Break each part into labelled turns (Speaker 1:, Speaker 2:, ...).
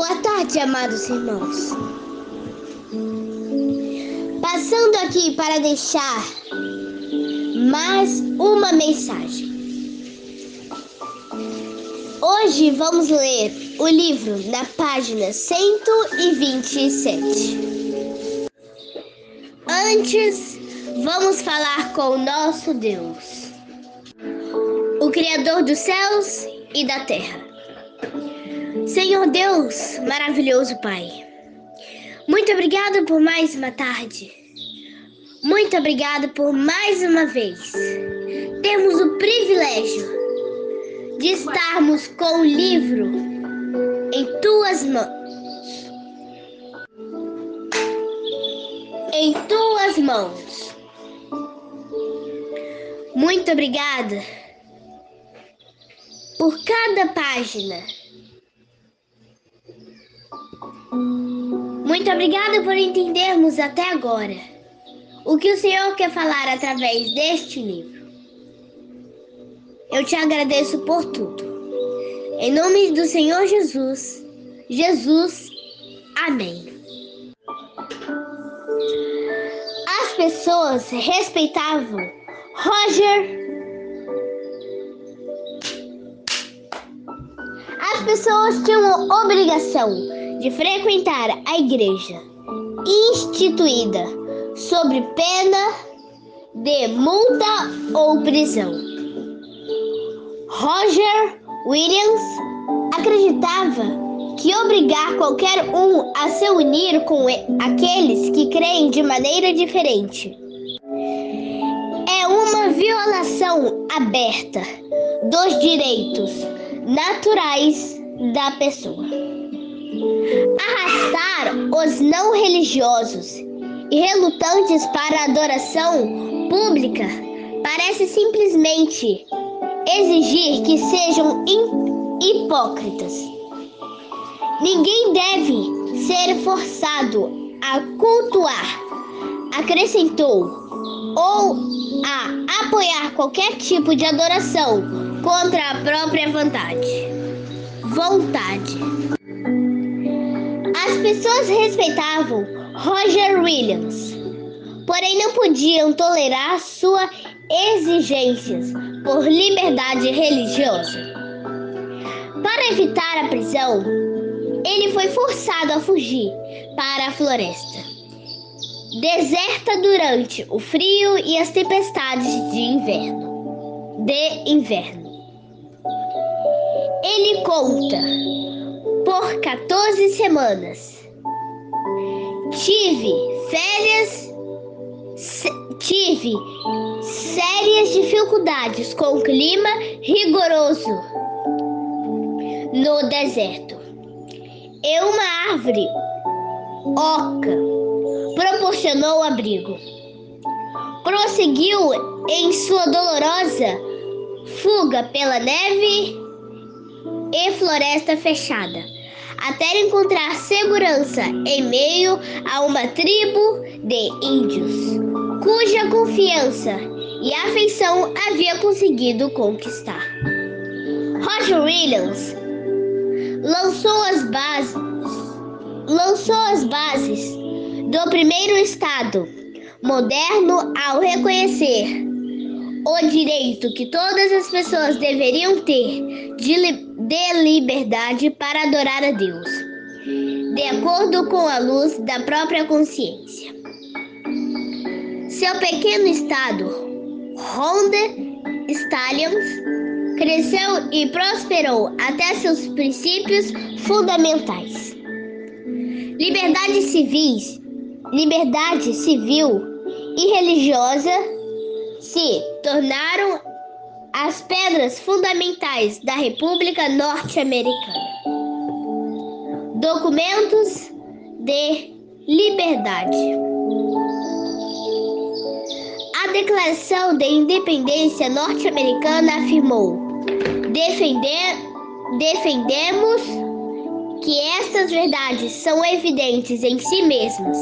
Speaker 1: Boa tarde, amados irmãos. Passando aqui para deixar mais uma mensagem. Hoje vamos ler o livro na página 127. Antes, vamos falar com o nosso Deus, o Criador dos céus e da terra. Senhor Deus, maravilhoso Pai, muito obrigado por mais uma tarde. Muito obrigado por mais uma vez termos o privilégio de estarmos com o livro em tuas mãos. Em tuas mãos. Muito obrigada por cada página. Muito obrigada por entendermos até agora o que o Senhor quer falar através deste livro. Eu te agradeço por tudo. Em nome do Senhor Jesus, Jesus, amém. As pessoas respeitavam Roger. As pessoas tinham obrigação de frequentar a igreja instituída sob pena de multa ou prisão. Roger Williams acreditava que obrigar qualquer um a se unir com aqueles que creem de maneira diferente é uma violação aberta dos direitos naturais da pessoa. Arrastar os não religiosos e relutantes para a adoração pública parece simplesmente exigir que sejam hipócritas. Ninguém deve ser forçado a cultuar, acrescentou, ou a apoiar qualquer tipo de adoração contra a própria vontade. Vontade. As pessoas respeitavam Roger Williams, porém não podiam tolerar sua exigências por liberdade religiosa. Para evitar a prisão, ele foi forçado a fugir para a floresta, deserta durante o frio e as tempestades de inverno. De inverno. Ele conta por 14 semanas. Tive férias tive sérias dificuldades com o clima rigoroso no deserto. E uma árvore oca proporcionou abrigo. Prosseguiu em sua dolorosa fuga pela neve e floresta fechada, até encontrar segurança em meio a uma tribo de índios cuja confiança e afeição havia conseguido conquistar. Roger Williams lançou as bases, lançou as bases do primeiro Estado moderno ao reconhecer o direito que todas as pessoas deveriam ter de, de liberdade para adorar a Deus, de acordo com a luz da própria consciência. Seu pequeno estado, Ronde Stallions, cresceu e prosperou até seus princípios fundamentais. Liberdade civis, liberdade civil e religiosa se tornaram as pedras fundamentais da República Norte-Americana. Documentos de liberdade. A Declaração de Independência Norte-Americana afirmou: Defender, defendemos que estas verdades são evidentes em si mesmas,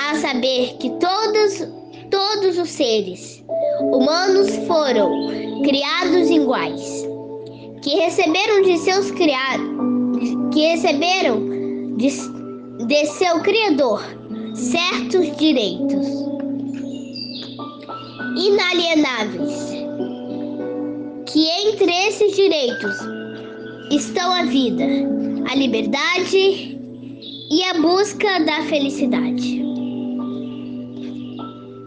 Speaker 1: a saber que todos, todos os seres humanos foram criados iguais, que receberam de seus criados que receberam de, de seu Criador certos direitos inalienáveis, que entre esses direitos estão a vida, a liberdade e a busca da felicidade.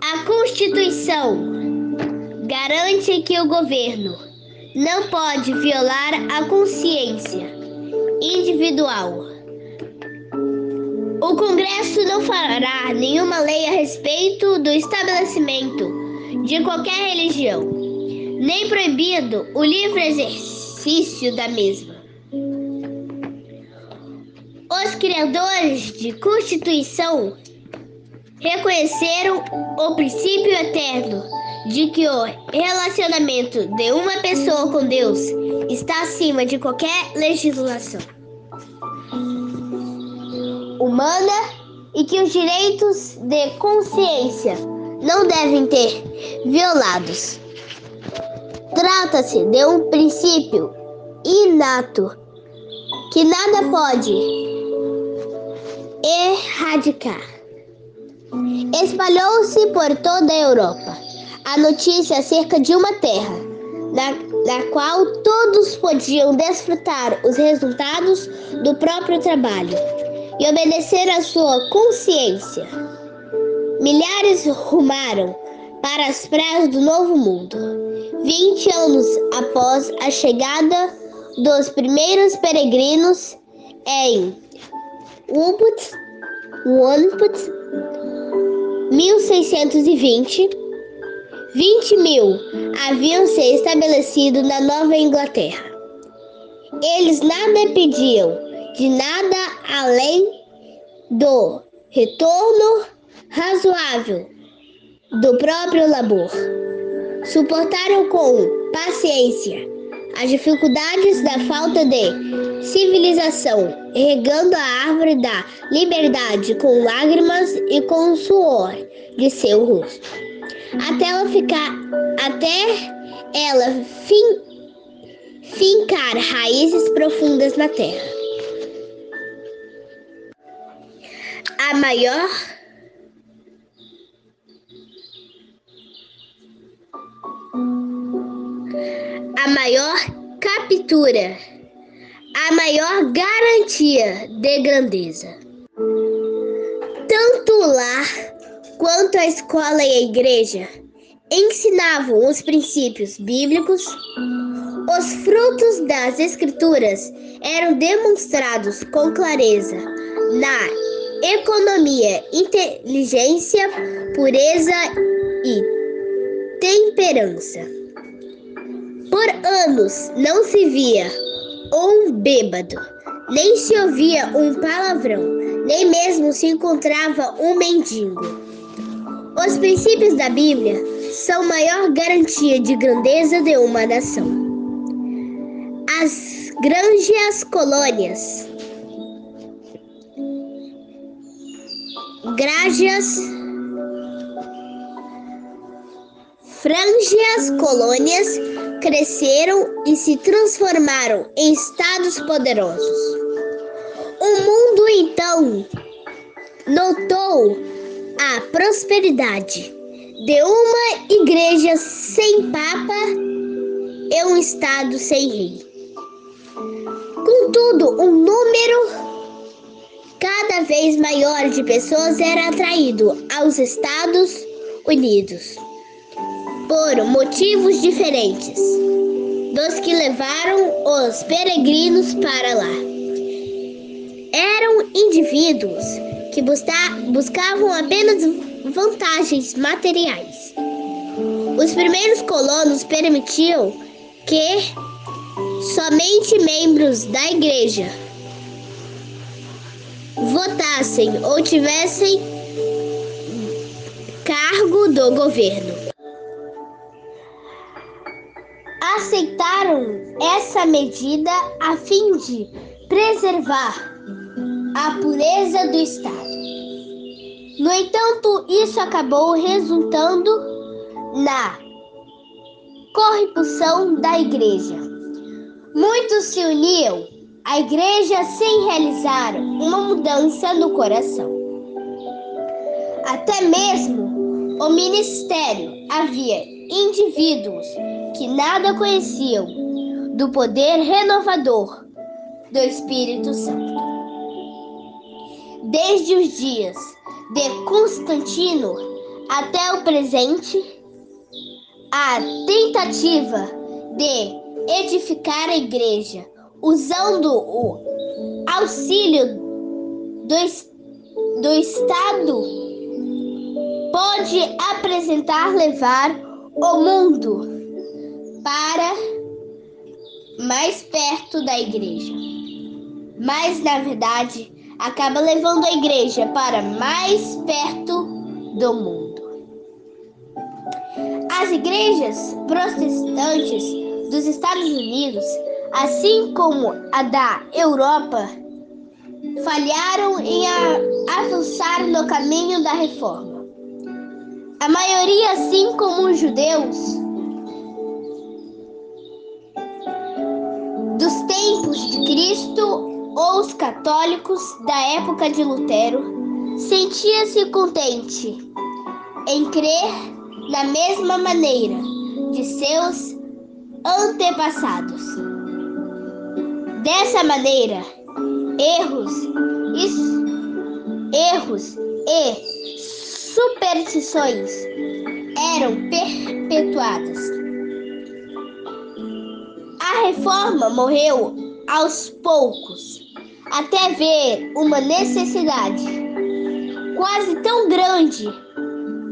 Speaker 1: A Constituição garante que o governo não pode violar a consciência individual. O Congresso não fará nenhuma lei a respeito do estabelecimento de qualquer religião, nem proibido o livre exercício da mesma. Os criadores de Constituição reconheceram o princípio eterno de que o relacionamento de uma pessoa com Deus está acima de qualquer legislação humana e que os direitos de consciência não devem ter violados. Trata-se de um princípio inato que nada pode erradicar. Espalhou-se por toda a Europa a notícia acerca de uma terra na, na qual todos podiam desfrutar os resultados do próprio trabalho e obedecer à sua consciência. Milhares rumaram para as praias do Novo Mundo. Vinte anos após a chegada dos primeiros peregrinos em Ubud, Ubud 1620, 20 mil haviam se estabelecido na Nova Inglaterra. Eles nada pediam de nada além do retorno razoável do próprio labor. Suportaram com paciência as dificuldades da falta de civilização, regando a árvore da liberdade com lágrimas e com o suor de seu rosto, até ela ficar, até ela fin, fincar raízes profundas na terra. A maior a maior captura, a maior garantia de grandeza. Tanto lar quanto a escola e a igreja ensinavam os princípios bíblicos. Os frutos das escrituras eram demonstrados com clareza na economia, inteligência, pureza e temperança. Por anos não se via um bêbado, nem se ouvia um palavrão, nem mesmo se encontrava um mendigo. Os princípios da Bíblia são maior garantia de grandeza de uma nação. As granjas colônias, grajas, franjas colônias cresceram e se transformaram em estados poderosos. O mundo então notou a prosperidade de uma igreja sem papa e um estado sem rei. Contudo, um número cada vez maior de pessoas era atraído aos Estados Unidos por motivos diferentes dos que levaram os peregrinos para lá. Eram indivíduos que buscavam apenas vantagens materiais. Os primeiros colonos permitiam que somente membros da igreja votassem ou tivessem cargo do governo. aceitaram essa medida a fim de preservar a pureza do Estado. No entanto, isso acabou resultando na corrupção da Igreja. Muitos se uniam a igreja sem realizar uma mudança no coração. Até mesmo o ministério havia indivíduos que nada conheciam do poder renovador do Espírito Santo. Desde os dias de Constantino até o presente, a tentativa de edificar a igreja usando o auxílio do, do Estado pode apresentar levar o mundo para mais perto da igreja. Mas na verdade, acaba levando a igreja para mais perto do mundo. As igrejas protestantes dos Estados Unidos, assim como a da Europa, falharam em avançar no caminho da reforma. A maioria, assim como os judeus, dos tempos de Cristo ou os católicos da época de Lutero, sentia-se contente em crer da mesma maneira de seus antepassados. Dessa maneira, erros, erros e superstições eram perpetuadas. A reforma morreu aos poucos, até ver uma necessidade quase tão grande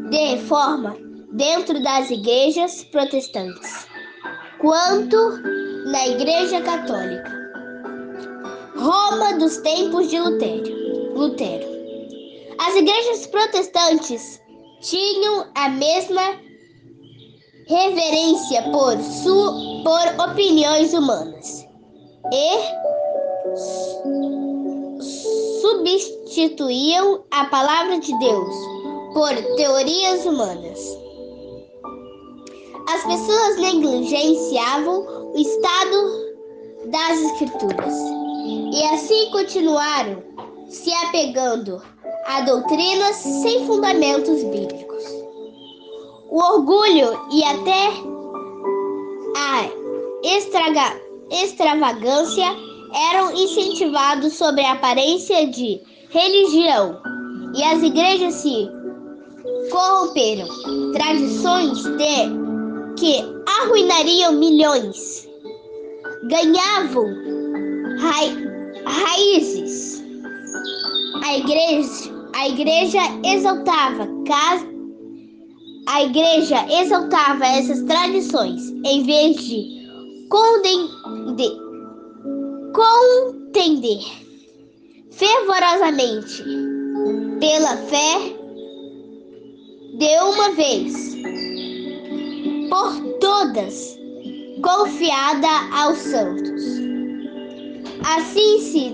Speaker 1: de reforma dentro das igrejas protestantes, quanto na Igreja Católica. Roma dos tempos de Lutero. Lutero. As igrejas protestantes tinham a mesma reverência por, su, por opiniões humanas e substituíam a palavra de Deus por teorias humanas as pessoas negligenciavam o estado das escrituras e assim continuaram se apegando a doutrinas sem fundamentos bíblicos. O orgulho e até a extravagância eram incentivados sobre a aparência de religião e as igrejas se corromperam. Tradições de que arruinariam milhões, ganhavam ra raízes. A igreja, a igreja exaltava a igreja exaltava essas tradições em vez de contender, contender fervorosamente pela fé de uma vez por todas, confiada aos santos. Assim se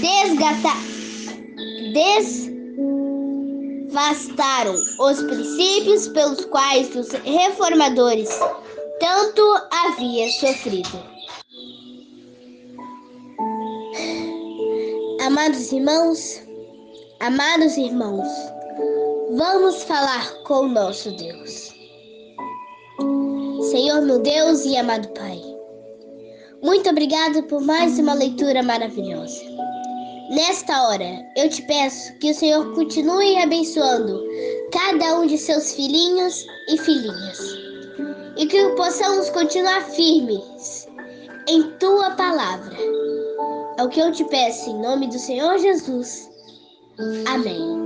Speaker 1: desgata, desvastaram os princípios pelos quais os reformadores tanto havia sofrido. Amados irmãos, amados irmãos, vamos falar com o nosso Deus. Senhor meu Deus e amado Pai, muito obrigado por mais uma leitura maravilhosa. Nesta hora, eu te peço que o Senhor continue abençoando cada um de seus filhinhos e filhinhas e que possamos continuar firmes em tua palavra. É o que eu te peço em nome do Senhor Jesus. Amém.